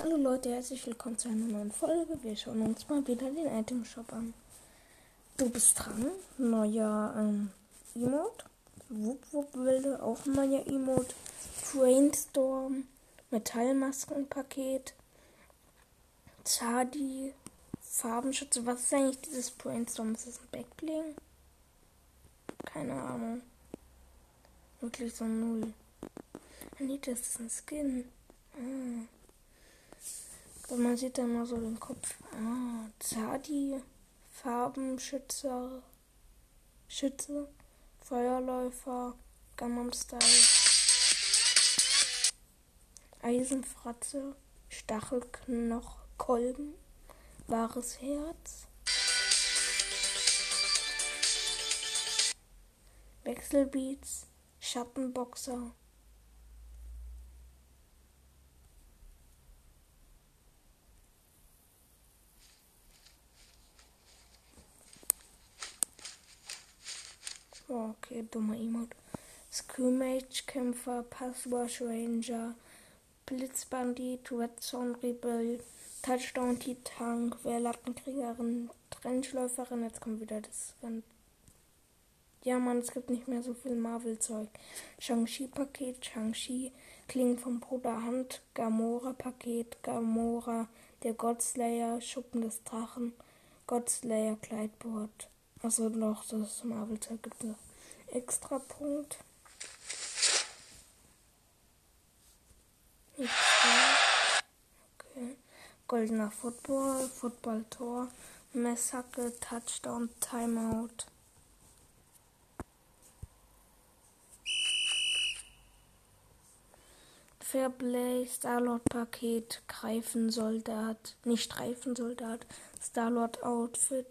Hallo Leute, herzlich willkommen zu einer neuen Folge. Wir schauen uns mal wieder den Item Shop an. Du bist dran. Neuer ähm, Emote. Wupp Wupp Wilde, auch ein neuer Emote. Brainstorm. Metallmaskenpaket. Zadi. Farbenschütze. Was ist eigentlich dieses Brainstorm? Ist das ein Backbling? Keine Ahnung. Wirklich so null. Nee, das ist ein Skin. Ah. Man sieht dann mal so den Kopf. Ah, Zadi, Farbenschützer, Schütze, Feuerläufer, Gangnam Style, Eisenfratze, Stachelknoch, Kolben, wahres Herz, Wechselbeats, Schattenboxer, okay, dummer Emote. Scrimmage-Kämpfer, Passwash Ranger, Blitzbandit, Redstone Rebel, Touchdown Titank, Wehrlattenkriegerin, Trenchläuferin. Jetzt kommt wieder das. Ja, Mann, es gibt nicht mehr so viel Marvel-Zeug. Shang-Chi-Paket, Shang-Chi, Klingen vom Bruder Hand, Gamora-Paket, Gamora, der Godslayer, Schuppen des Drachen, Godslayer Kleidboard. Also noch das Marvel-Zeug gibt es. Extra Punkt. Okay. Goldener Football, Football-Tor, Messhacke, Touchdown, Timeout. Fairplay, Starlord-Paket, Greifensoldat, nicht Streifensoldat, Starlord-Outfit,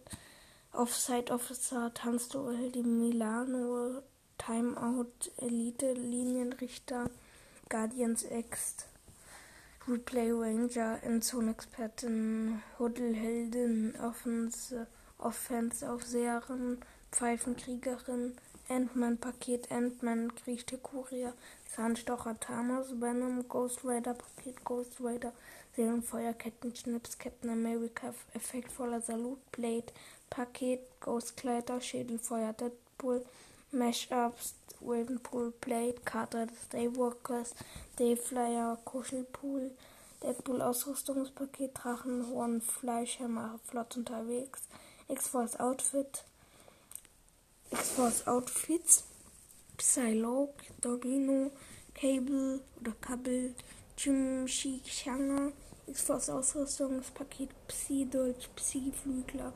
Offside Officer, Tanzduell, die Milano, Timeout, Elite, Linienrichter, Guardians X, Replay Ranger, Endzone Expertin, Huddleheldin, Offense, Offense Aufseherin, Pfeifenkriegerin, Ant-Man Paket, Ant-Man, der Kurier, Zahnstocher Thanos, Venom, Ghost Rider Paket, Ghost Rider, Seelenfeuer, Kettenschnips, Captain America, effektvoller Salut, Blade, Paket, Ghostkleider, Schädelfeuer, Deadpool, Mashups, Ravenpool, Blade, Karte des Daywalkers, Dayflyer, Kuschelpool, Deadpool Ausrüstungspaket, Drachenhorn, Fleischhammer, flott unterwegs, X-Force Outfit, X-Force Outfits, Psylocke, Dogino, Cable oder Kabel, Chimchichanga, X-Force Ausrüstungspaket, Psi-Deutsch, Psi-Flügler,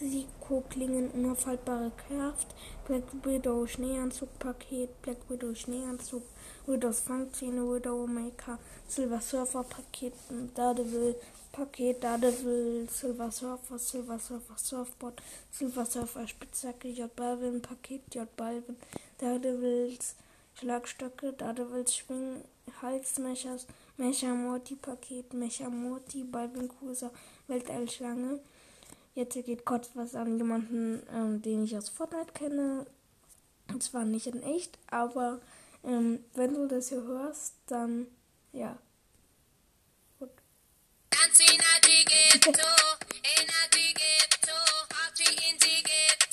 Risikoklingen, unaufhaltbare Kraft, Black Widow Schneeanzug-Paket, Black Widow Schneeanzug, Widows Fangzähne, Widow Maker, Silver Surfer Paket, Daredevil Paket, Daredevil, Silver Surfer, Silver Surfer Surfboard, Silver Surfer Spitzhacke, J Balvin Paket, J Balvin, Daredevils Schlagstöcke, Daredevils Schwing, Halsmechers, Mecha Morty Paket, Mecha Morty, Balvin Cruiser, Weltallschlange, Jetzt geht kurz was an jemanden, ähm, den ich aus Fortnite kenne. Und zwar nicht in echt, aber ähm, wenn du das hier hörst, dann ja. Gut.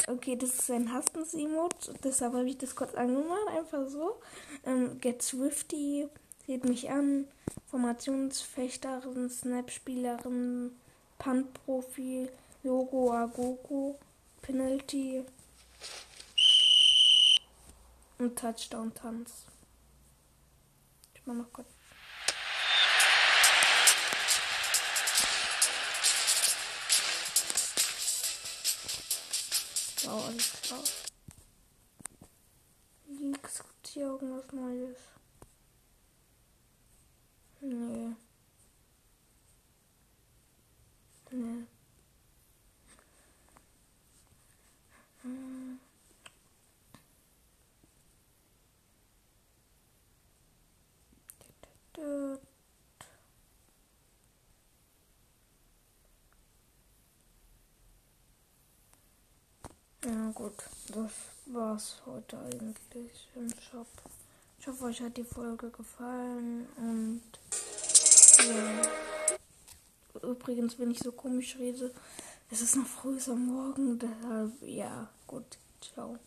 Okay, das ist ein Hastens-Emote, deshalb habe ich das kurz angemacht, einfach so. Ähm, Get Swifty, sieht mich an, Formationsfechterin, Snap-Spielerin, Punt-Profi, Logo Agogo, Penalty und Touchdown Tanz. Ich mach noch kurz. Wow, alles klar. Leaks gibt hier irgendwas Neues? Nee. Nee. Ja gut, das war's heute eigentlich im Shop. Ich hoffe, euch hat die Folge gefallen und ja. übrigens, wenn ich so komisch rede, es ist noch früh am Morgen, deshalb, ja, gut, ciao.